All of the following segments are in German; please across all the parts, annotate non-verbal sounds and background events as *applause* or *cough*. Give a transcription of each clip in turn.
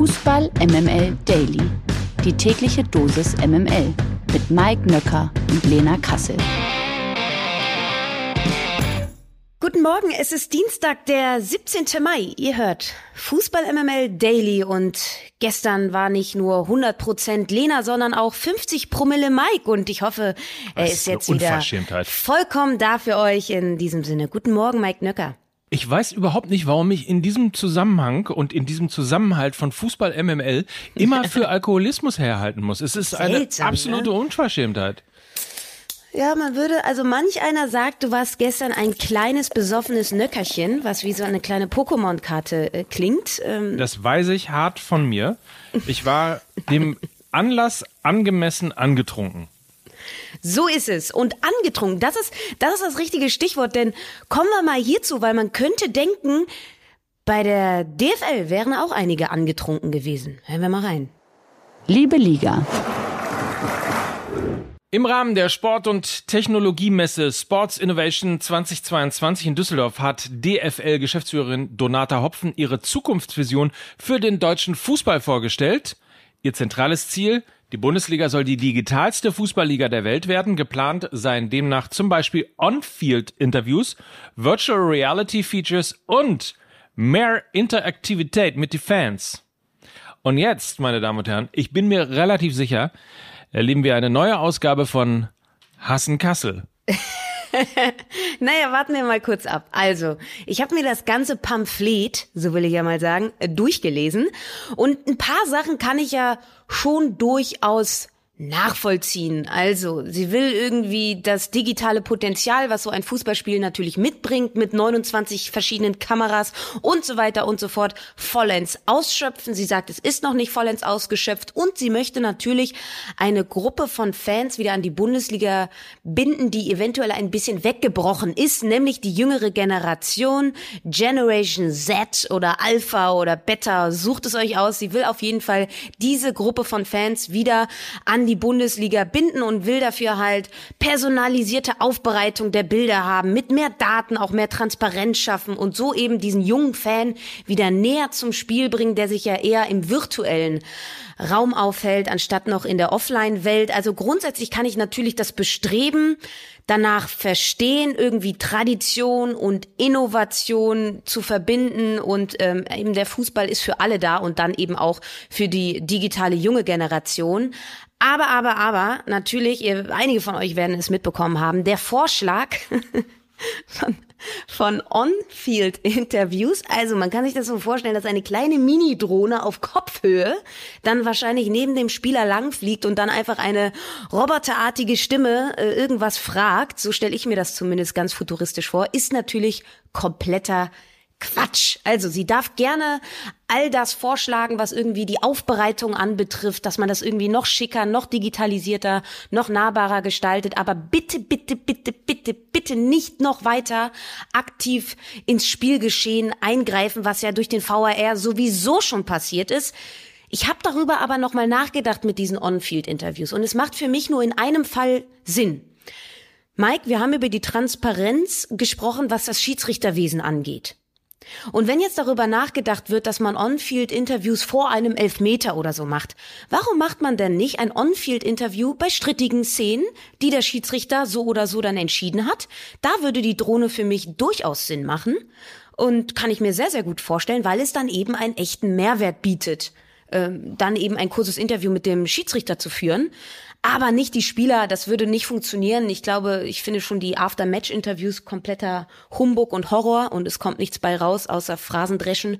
Fußball MML Daily. Die tägliche Dosis MML mit Mike Nöcker und Lena Kassel. Guten Morgen, es ist Dienstag, der 17. Mai. Ihr hört Fußball MML Daily und gestern war nicht nur 100% Lena, sondern auch 50 Promille Mike und ich hoffe, er ist jetzt wieder vollkommen da für euch in diesem Sinne. Guten Morgen, Mike Nöcker. Ich weiß überhaupt nicht, warum ich in diesem Zusammenhang und in diesem Zusammenhalt von Fußball MML immer *laughs* für Alkoholismus herhalten muss. Es ist eine Seltsam, absolute ne? Unverschämtheit. Ja, man würde, also manch einer sagt, du warst gestern ein kleines besoffenes Nöckerchen, was wie so eine kleine Pokémon-Karte äh, klingt. Ähm, Das weiß ich hart von mir. Ich war dem Anlass angemessen angetrunken. So ist es. Und angetrunken, das ist, das ist das richtige Stichwort, denn kommen wir mal hierzu, weil man könnte denken, bei der DFL wären auch einige angetrunken gewesen. Hören wir mal rein. Liebe Liga, Im Rahmen der Sport- und Technologiemesse Sports Innovation 2022 in Düsseldorf hat DFL-Geschäftsführerin Donata Hopfen ihre Zukunftsvision für den deutschen Fußball vorgestellt. Ihr zentrales Ziel, die Bundesliga soll die digitalste Fußballliga der Welt werden. Geplant seien demnach zum Beispiel On-Field-Interviews, Virtual Reality-Features und mehr Interaktivität mit den Fans. Und jetzt, meine Damen und Herren, ich bin mir relativ sicher, erleben wir eine neue Ausgabe von Hassen Kassel. *laughs* *laughs* Naja, warten wir mal kurz ab. Also, ich habe mir das ganze Pamphlet, so will ich ja mal sagen, äh, durchgelesen. Und ein paar Sachen kann ich ja schon durchaus nachvollziehen. Also, sie will irgendwie das digitale Potenzial, was so ein Fußballspiel natürlich mitbringt, mit 29 verschiedenen Kameras und so weiter und so fort, vollends ausschöpfen. Sie sagt, es ist noch nicht vollends ausgeschöpft und sie möchte natürlich eine Gruppe von Fans wieder an die Bundesliga binden, die eventuell ein bisschen weggebrochen ist, nämlich die jüngere Generation, Generation Z oder Alpha oder Beta, sucht es euch aus. Sie will auf jeden Fall diese Gruppe von Fans wieder an die Bundesliga binden und will dafür halt personalisierte Aufbereitung der Bilder haben, mit mehr Daten auch mehr Transparenz schaffen und so eben diesen jungen Fan wieder näher zum Spiel bringen, der sich ja eher im virtuellen Raum aufhält, anstatt noch in der Offline-Welt. Also grundsätzlich kann ich natürlich das Bestreben danach verstehen, irgendwie Tradition und Innovation zu verbinden und ähm, eben der Fußball ist für alle da und dann eben auch für die digitale junge Generation. Aber, aber, aber, natürlich, ihr, einige von euch werden es mitbekommen haben, der Vorschlag *laughs* von, von On-Field-Interviews. Also man kann sich das so vorstellen, dass eine kleine Mini-Drohne auf Kopfhöhe dann wahrscheinlich neben dem Spieler langfliegt und dann einfach eine roboterartige Stimme äh, irgendwas fragt. So stelle ich mir das zumindest ganz futuristisch vor. Ist natürlich kompletter Quatsch. Also sie darf gerne all das vorschlagen, was irgendwie die Aufbereitung anbetrifft, dass man das irgendwie noch schicker, noch digitalisierter, noch nahbarer gestaltet. Aber bitte, bitte, bitte, bitte, bitte nicht noch weiter aktiv ins Spielgeschehen eingreifen, was ja durch den VAR sowieso schon passiert ist. Ich habe darüber aber nochmal nachgedacht mit diesen On-Field-Interviews und es macht für mich nur in einem Fall Sinn. Mike, wir haben über die Transparenz gesprochen, was das Schiedsrichterwesen angeht. Und wenn jetzt darüber nachgedacht wird, dass man On-Field-Interviews vor einem Elfmeter oder so macht, warum macht man denn nicht ein On-Field-Interview bei strittigen Szenen, die der Schiedsrichter so oder so dann entschieden hat? Da würde die Drohne für mich durchaus Sinn machen und kann ich mir sehr, sehr gut vorstellen, weil es dann eben einen echten Mehrwert bietet, ähm, dann eben ein kurzes Interview mit dem Schiedsrichter zu führen. Aber nicht die Spieler, das würde nicht funktionieren. Ich glaube, ich finde schon die After-Match-Interviews kompletter Humbug und Horror und es kommt nichts bei raus, außer Phrasendreschen.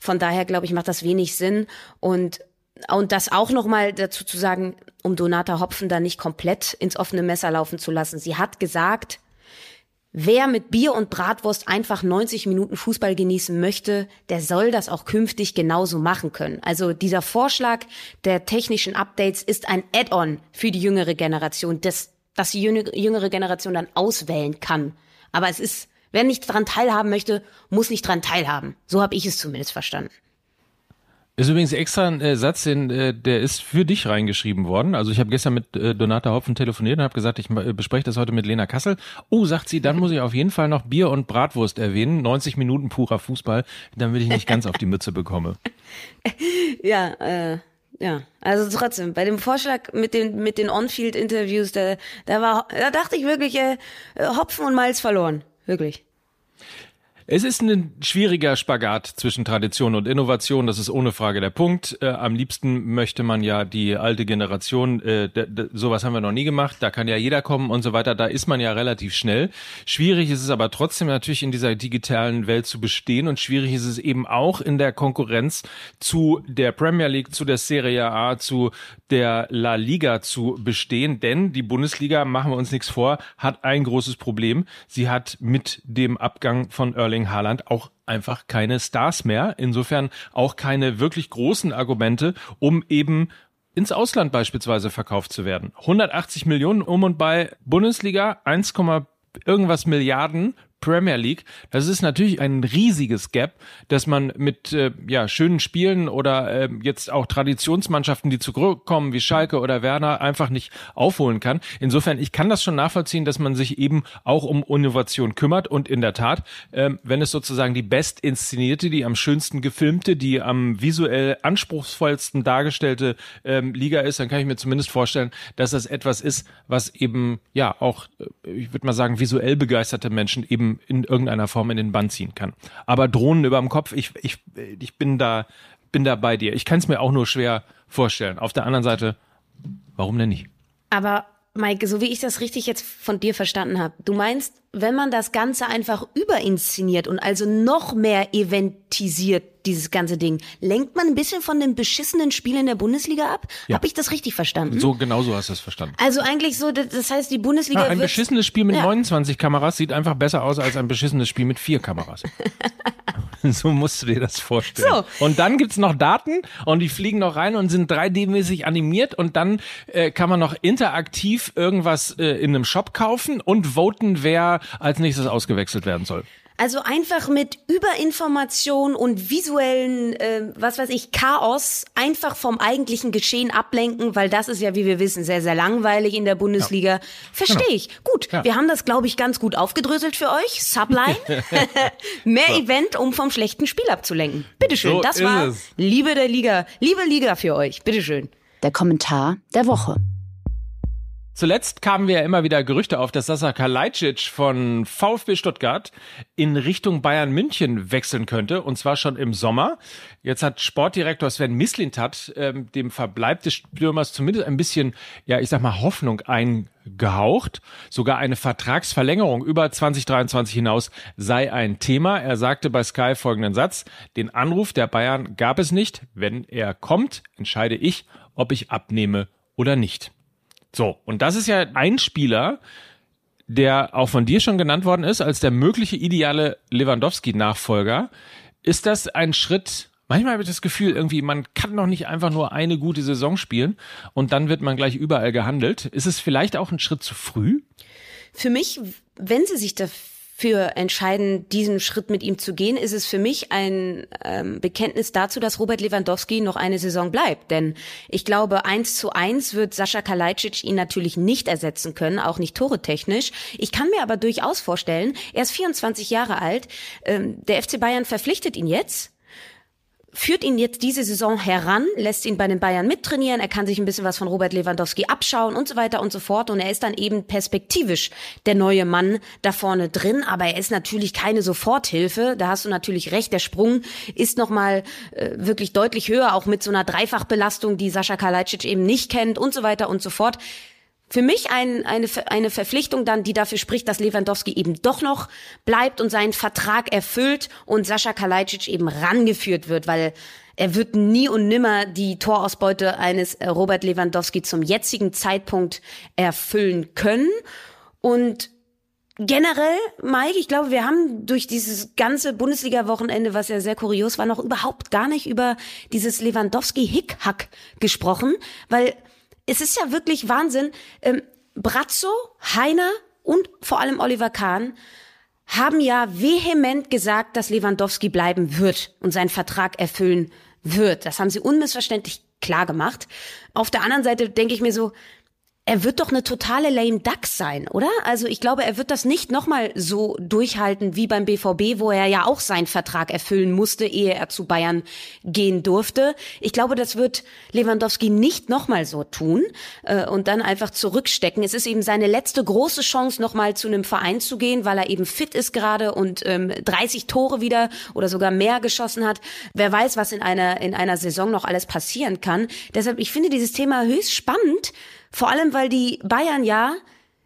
Von daher, glaube ich, macht das wenig Sinn. Und und das auch nochmal dazu zu sagen, um Donata Hopfen da nicht komplett ins offene Messer laufen zu lassen. Sie hat gesagt, Wer mit Bier und Bratwurst einfach 90 Minuten Fußball genießen möchte, der soll das auch künftig genauso machen können. Also dieser Vorschlag der technischen Updates ist ein Add-on für die jüngere Generation, das, dass die jüngere Generation dann auswählen kann. Aber es ist, wer nicht dran teilhaben möchte, muss nicht dran teilhaben. So habe ich es zumindest verstanden. Ist übrigens extra ein äh, Satz, den, äh, der ist für dich reingeschrieben worden. Also ich habe gestern mit äh, Donata Hopfen telefoniert und habe gesagt, ich äh, bespreche das heute mit Lena Kassel. Oh, sagt sie, dann muss ich auf jeden Fall noch Bier und Bratwurst erwähnen. 90 Minuten purer Fußball, damit ich nicht ganz auf die Mütze bekomme. *laughs* Ja, äh, ja. Also trotzdem, bei dem Vorschlag mit den, mit den On-Field-Interviews, da, da war, da dachte ich wirklich, äh, Hopfen und Malz verloren. Wirklich. Es ist ein schwieriger Spagat zwischen Tradition und Innovation, das ist ohne Frage der Punkt. Äh, am liebsten möchte man ja die alte Generation, äh, sowas haben wir noch nie gemacht, da kann ja jeder kommen und so weiter, da ist man ja relativ schnell. Schwierig ist es aber trotzdem natürlich in dieser digitalen Welt zu bestehen und schwierig ist es eben auch in der Konkurrenz zu der Premier League, zu der Serie A, zu der La Liga zu bestehen, denn die Bundesliga, machen wir uns nichts vor, hat ein großes Problem. Sie hat mit dem Abgang von Early Erling Haaland auch einfach keine Stars mehr. Insofern auch keine wirklich großen Argumente, um eben ins Ausland beispielsweise verkauft zu werden. 180 Millionen um und bei Bundesliga, 1, irgendwas Milliarden Premier League. Das ist natürlich ein riesiges Gap, dass man mit äh, ja, schönen Spielen oder äh, jetzt auch Traditionsmannschaften, die zurückkommen, wie Schalke oder Werner, einfach nicht aufholen kann. Insofern, ich kann das schon nachvollziehen, dass man sich eben auch um Innovation kümmert. Und in der Tat, äh, wenn es sozusagen die best die am schönsten gefilmte, die am visuell anspruchsvollsten dargestellte ähm, Liga ist, dann kann ich mir zumindest vorstellen, dass das etwas ist, was eben ja auch, äh, ich würde mal sagen, visuell begeisterte Menschen eben in irgendeiner Form in den Bann ziehen kann. Aber Drohnen über dem Kopf, ich, ich, ich bin da, bin da bei dir. Ich kann es mir auch nur schwer vorstellen. Auf der anderen Seite, warum denn nicht? Aber Maike, so wie ich das richtig jetzt von dir verstanden habe, du meinst, wenn man das Ganze einfach überinszeniert und also noch mehr eventisiert, dieses ganze Ding, lenkt man ein bisschen von den beschissenen Spielen in der Bundesliga ab? Ja. Habe ich das richtig verstanden? So genau so hast du es verstanden. Also eigentlich so, das heißt, die Bundesliga. Ja, ein beschissenes Spiel mit ja. 29 Kameras sieht einfach besser aus als ein beschissenes Spiel mit vier Kameras. *laughs* *laughs* so musst du dir das vorstellen. So. Und dann gibt's noch Daten und die fliegen noch rein und sind 3D-mäßig animiert und dann äh, kann man noch interaktiv irgendwas äh, in einem Shop kaufen und voten, wer als nächstes ausgewechselt werden soll. Also einfach mit Überinformation und visuellen, äh, was weiß ich, Chaos einfach vom eigentlichen Geschehen ablenken, weil das ist ja, wie wir wissen, sehr, sehr langweilig in der Bundesliga. Ja. Verstehe genau. ich. Gut, ja. wir haben das, glaube ich, ganz gut aufgedröselt für euch. Subline. *laughs* Mehr so. Event, um vom schlechten Spiel abzulenken. Bitteschön, so das war es. Liebe der Liga, liebe Liga für euch. Bitteschön. Der Kommentar der Woche. Zuletzt kamen wir ja immer wieder Gerüchte auf, dass Sasa Kalajdzic von VfB Stuttgart in Richtung Bayern München wechseln könnte, und zwar schon im Sommer. Jetzt hat Sportdirektor Sven Mislintat ähm, dem Verbleib des Stürmers zumindest ein bisschen, ja, ich sag mal, Hoffnung eingehaucht. Sogar eine Vertragsverlängerung über 2023 hinaus sei ein Thema. Er sagte bei Sky folgenden Satz, den Anruf der Bayern gab es nicht. Wenn er kommt, entscheide ich, ob ich abnehme oder nicht. So, und das ist ja ein Spieler, der auch von dir schon genannt worden ist als der mögliche ideale Lewandowski-Nachfolger. Ist das ein Schritt? Manchmal habe ich das Gefühl, irgendwie, man kann doch nicht einfach nur eine gute Saison spielen und dann wird man gleich überall gehandelt. Ist es vielleicht auch ein Schritt zu früh? Für mich, wenn sie sich dafür für entscheiden, diesen Schritt mit ihm zu gehen, ist es für mich ein ähm, Bekenntnis dazu, dass Robert Lewandowski noch eine Saison bleibt. Denn ich glaube, eins zu eins wird Sascha Kalajdzic ihn natürlich nicht ersetzen können, auch nicht toretechnisch. Ich kann mir aber durchaus vorstellen, er ist 24 Jahre alt, ähm, der FC Bayern verpflichtet ihn jetzt führt ihn jetzt diese Saison heran, lässt ihn bei den Bayern mittrainieren, er kann sich ein bisschen was von Robert Lewandowski abschauen und so weiter und so fort. Und er ist dann eben perspektivisch der neue Mann da vorne drin, aber er ist natürlich keine Soforthilfe, da hast du natürlich recht, der Sprung ist nochmal äh, wirklich deutlich höher, auch mit so einer Dreifachbelastung, die Sascha Kalajdzic eben nicht kennt und so weiter und so fort für mich ein, eine, eine Verpflichtung dann, die dafür spricht, dass Lewandowski eben doch noch bleibt und seinen Vertrag erfüllt und Sascha Kalajdzic eben rangeführt wird, weil er wird nie und nimmer die Torausbeute eines äh, Robert Lewandowski zum jetzigen Zeitpunkt erfüllen können. Und generell, Mike, ich glaube, wir haben durch dieses ganze Bundesliga-Wochenende, was ja sehr kurios war, noch überhaupt gar nicht über dieses Lewandowski-Hickhack gesprochen, weil es ist ja wirklich Wahnsinn. Ähm, Brazzo, Heiner und vor allem Oliver Kahn haben ja vehement gesagt, dass Lewandowski bleiben wird und seinen Vertrag erfüllen wird. Das haben sie unmissverständlich klar gemacht. Auf der anderen Seite denke ich mir so, er wird doch eine totale lame duck sein, oder? Also ich glaube, er wird das nicht nochmal so durchhalten wie beim BVB, wo er ja auch seinen Vertrag erfüllen musste, ehe er zu Bayern gehen durfte. Ich glaube, das wird Lewandowski nicht nochmal so tun äh, und dann einfach zurückstecken. Es ist eben seine letzte große Chance, nochmal zu einem Verein zu gehen, weil er eben fit ist gerade und ähm, 30 Tore wieder oder sogar mehr geschossen hat. Wer weiß, was in einer, in einer Saison noch alles passieren kann. Deshalb, ich finde dieses Thema höchst spannend vor allem, weil die Bayern ja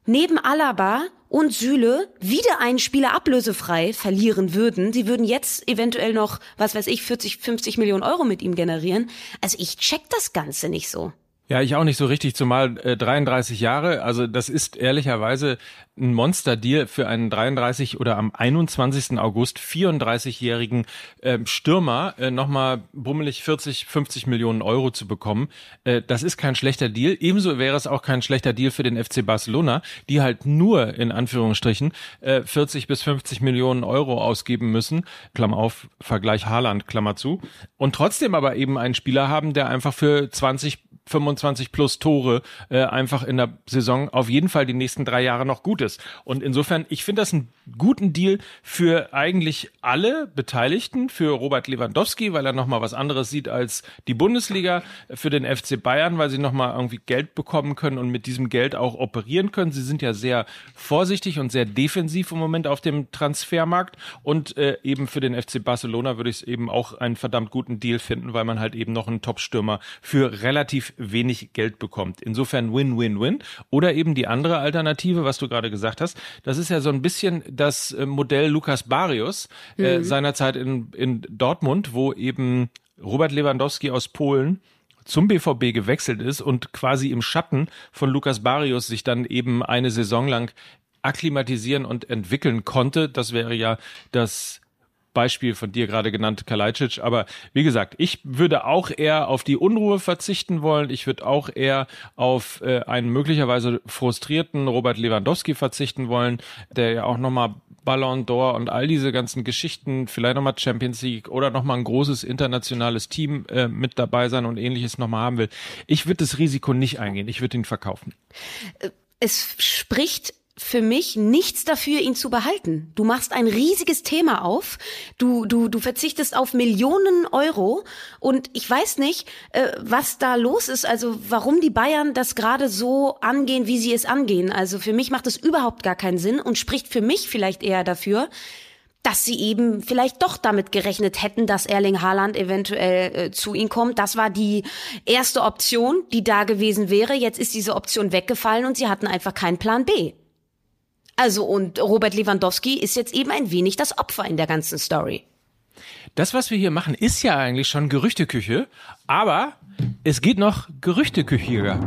neben Alaba und Süle wieder einen Spieler ablösefrei verlieren würden. Sie würden jetzt eventuell noch, was weiß ich, 40, 50 Millionen Euro mit ihm generieren. Also ich check das Ganze nicht so. Ja, ich auch nicht so richtig, zumal äh, 33 Jahre. Also das ist ehrlicherweise ein Monster-Deal für einen 33 oder am 21. August 34-jährigen äh, Stürmer äh, nochmal bummelig 40, 50 Millionen Euro zu bekommen. Äh, das ist kein schlechter Deal. Ebenso wäre es auch kein schlechter Deal für den FC Barcelona, die halt nur in Anführungsstrichen äh, 40 bis 50 Millionen Euro ausgeben müssen. Klammer auf, Vergleich Haaland, Klammer zu. Und trotzdem aber eben einen Spieler haben, der einfach für 20 25 plus Tore äh, einfach in der Saison auf jeden Fall die nächsten drei Jahre noch gut ist. Und insofern, ich finde das einen guten Deal für eigentlich alle Beteiligten, für Robert Lewandowski, weil er nochmal was anderes sieht als die Bundesliga, für den FC Bayern, weil sie nochmal irgendwie Geld bekommen können und mit diesem Geld auch operieren können. Sie sind ja sehr vorsichtig und sehr defensiv im Moment auf dem Transfermarkt und äh, eben für den FC Barcelona würde ich es eben auch einen verdammt guten Deal finden, weil man halt eben noch einen Top-Stürmer für relativ wenig Geld bekommt. Insofern Win-Win-Win. Oder eben die andere Alternative, was du gerade gesagt hast, das ist ja so ein bisschen das äh, Modell Lukas Barrios äh, mhm. seinerzeit in, in Dortmund, wo eben Robert Lewandowski aus Polen zum BVB gewechselt ist und quasi im Schatten von Lukas Barrios sich dann eben eine Saison lang akklimatisieren und entwickeln konnte. Das wäre ja das Beispiel von dir gerade genannt, Kalajdzic. Aber wie gesagt, ich würde auch eher auf die Unruhe verzichten wollen. Ich würde auch eher auf äh, einen möglicherweise frustrierten Robert Lewandowski verzichten wollen, der ja auch nochmal Ballon d'Or und all diese ganzen Geschichten, vielleicht nochmal Champions League oder nochmal ein großes internationales Team äh, mit dabei sein und ähnliches nochmal haben will. Ich würde das Risiko nicht eingehen. Ich würde ihn verkaufen. Es spricht für mich nichts dafür, ihn zu behalten. Du machst ein riesiges Thema auf, du, du, du verzichtest auf Millionen Euro und ich weiß nicht, äh, was da los ist, also warum die Bayern das gerade so angehen, wie sie es angehen. Also für mich macht es überhaupt gar keinen Sinn und spricht für mich vielleicht eher dafür, dass sie eben vielleicht doch damit gerechnet hätten, dass Erling Haaland eventuell äh, zu ihnen kommt. Das war die erste Option, die da gewesen wäre. Jetzt ist diese Option weggefallen und sie hatten einfach keinen Plan B. Also und Robert Lewandowski ist jetzt eben ein wenig das Opfer in der ganzen Story. Das, was wir hier machen, ist ja eigentlich schon Gerüchteküche, aber es geht noch Gerüchteküchiger.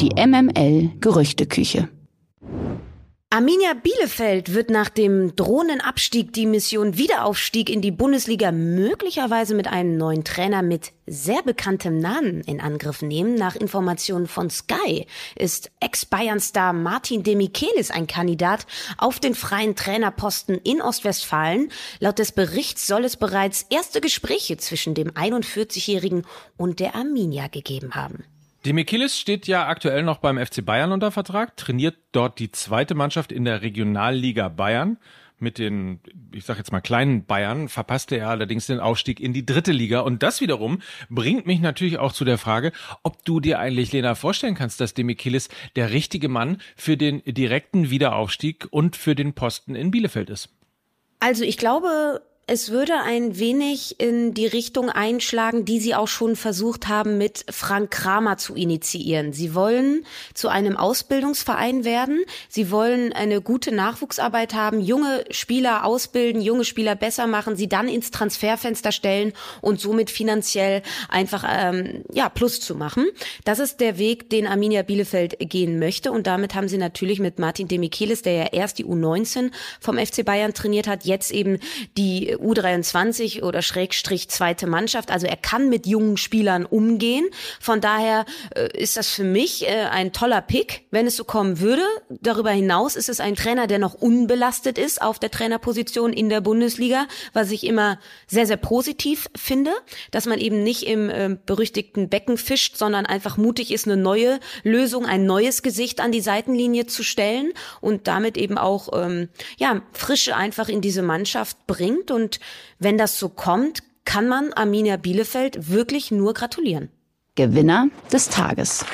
Die MML Gerüchteküche. Arminia Bielefeld wird nach dem drohenden Abstieg die Mission Wiederaufstieg in die Bundesliga möglicherweise mit einem neuen Trainer mit sehr bekanntem Namen in Angriff nehmen. Nach Informationen von Sky ist Ex-Bayern-Star Martin Demichelis ein Kandidat auf den freien Trainerposten in Ostwestfalen. Laut des Berichts soll es bereits erste Gespräche zwischen dem 41-Jährigen und der Arminia gegeben haben. Demichelis steht ja aktuell noch beim FC Bayern unter Vertrag, trainiert dort die zweite Mannschaft in der Regionalliga Bayern. Mit den, ich sag jetzt mal kleinen Bayern verpasste er allerdings den Aufstieg in die dritte Liga. Und das wiederum bringt mich natürlich auch zu der Frage, ob du dir eigentlich, Lena, vorstellen kannst, dass Demichelis der richtige Mann für den direkten Wiederaufstieg und für den Posten in Bielefeld ist. Also ich glaube, es würde ein wenig in die Richtung einschlagen, die Sie auch schon versucht haben, mit Frank Kramer zu initiieren. Sie wollen zu einem Ausbildungsverein werden. Sie wollen eine gute Nachwuchsarbeit haben, junge Spieler ausbilden, junge Spieler besser machen, sie dann ins Transferfenster stellen und somit finanziell einfach ähm, ja Plus zu machen. Das ist der Weg, den Arminia Bielefeld gehen möchte. Und damit haben sie natürlich mit Martin Demichelis, der ja erst die U19 vom FC Bayern trainiert hat, jetzt eben die U23 oder Schrägstrich zweite Mannschaft. Also er kann mit jungen Spielern umgehen. Von daher äh, ist das für mich äh, ein toller Pick, wenn es so kommen würde. Darüber hinaus ist es ein Trainer, der noch unbelastet ist auf der Trainerposition in der Bundesliga, was ich immer sehr, sehr positiv finde, dass man eben nicht im äh, berüchtigten Becken fischt, sondern einfach mutig ist, eine neue Lösung, ein neues Gesicht an die Seitenlinie zu stellen und damit eben auch ähm, ja Frische einfach in diese Mannschaft bringt. Und wenn das so kommt, kann man Arminia Bielefeld wirklich nur gratulieren. Gewinner des Tages.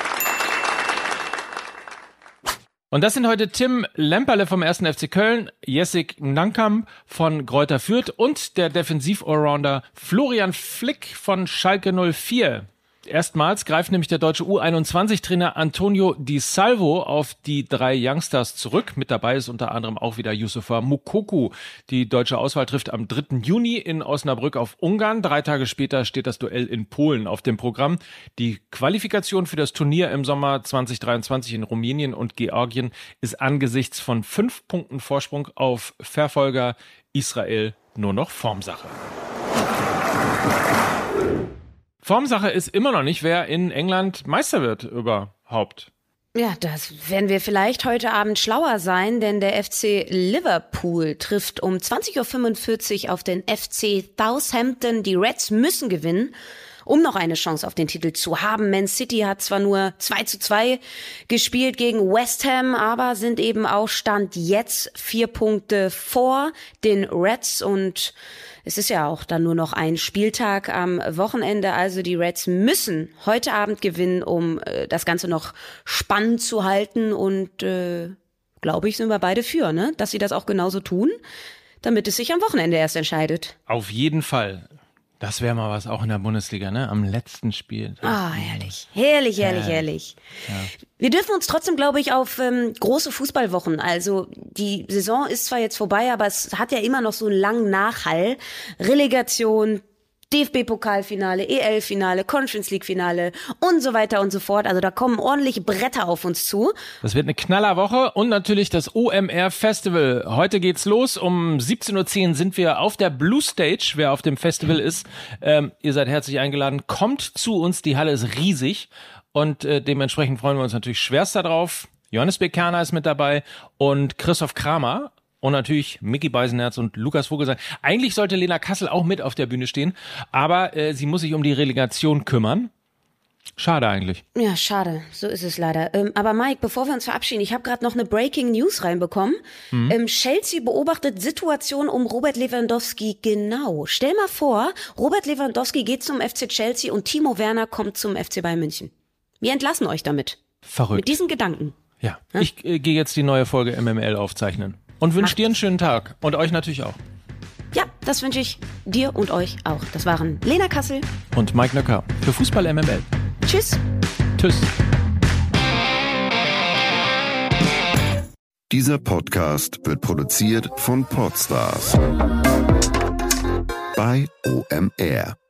Und das sind heute Tim Lemperle vom 1. FC Köln, Jessic Nankam von Gräuter Fürth und der Defensiv-Allrounder Florian Flick von Schalke 04. Erstmals greift nämlich der deutsche U21-Trainer Antonio Di Salvo auf die drei Youngsters zurück. Mit dabei ist unter anderem auch wieder Yusufa Mukoku. Die deutsche Auswahl trifft am 3. Juni in Osnabrück auf Ungarn. Drei Tage später steht das Duell in Polen auf dem Programm. Die Qualifikation für das Turnier im Sommer 2023 in Rumänien und Georgien ist angesichts von fünf Punkten Vorsprung auf Verfolger Israel nur noch Formsache. Formsache ist immer noch nicht, wer in England Meister wird überhaupt. Ja, das werden wir vielleicht heute Abend schlauer sein, denn der FC Liverpool trifft um 20.45 Uhr auf den FC Southampton. Die Reds müssen gewinnen um noch eine Chance auf den Titel zu haben. Man City hat zwar nur 2 zu 2 gespielt gegen West Ham, aber sind eben auch Stand jetzt vier Punkte vor den Reds und es ist ja auch dann nur noch ein Spieltag am Wochenende, also die Reds müssen heute Abend gewinnen, um äh, das Ganze noch spannend zu halten und äh, glaube ich, sind wir beide für, ne? Dass sie das auch genauso tun, damit es sich am Wochenende erst entscheidet. Auf jeden Fall. Das wäre mal was auch in der Bundesliga, ne? Am letzten Spiel. Ah, herrlich. Herrlich, herrlich, herrlich. Ja. Wir dürfen uns trotzdem, glaube ich, auf ähm, große Fußballwochen. Also die Saison ist zwar jetzt vorbei, aber es hat ja immer noch so einen langen Nachhall. Relegation, DFB-Pokalfinale, EL-Finale, Conference League-Finale und so weiter und so fort. Also da kommen ordentlich Bretter auf uns zu. Das wird eine Knallerwoche und natürlich das OMR Festival. Heute geht's los. Um 17.10 Uhr sind wir auf der Blue Stage. Wer auf dem Festival ist, ähm, ihr seid herzlich eingeladen. Kommt zu uns. Die Halle ist riesig und äh, dementsprechend freuen wir uns natürlich schwerst darauf. Johannes Bekerner ist mit dabei und Christoph Kramer und natürlich Mickey Beisenherz und Lukas Vogelsang. Eigentlich sollte Lena Kassel auch mit auf der Bühne stehen, aber äh, sie muss sich um die Relegation kümmern. Schade eigentlich. Ja, schade. So ist es leider. Ähm, aber Mike, bevor wir uns verabschieden, ich habe gerade noch eine Breaking News reinbekommen. Mhm. Ähm, Chelsea beobachtet Situation um Robert Lewandowski genau. Stell mal vor, Robert Lewandowski geht zum FC Chelsea und Timo Werner kommt zum FC Bayern München. Wir entlassen euch damit. Verrückt. Mit diesen Gedanken. Ja, ja? ich äh, gehe jetzt die neue Folge MML aufzeichnen. Und wünsche dir einen schönen Tag. Und euch natürlich auch. Ja, das wünsche ich dir und euch auch. Das waren Lena Kassel und Mike Nöcker für Fußball MML. Tschüss. Tschüss. Dieser Podcast wird produziert von Podstars bei OMR.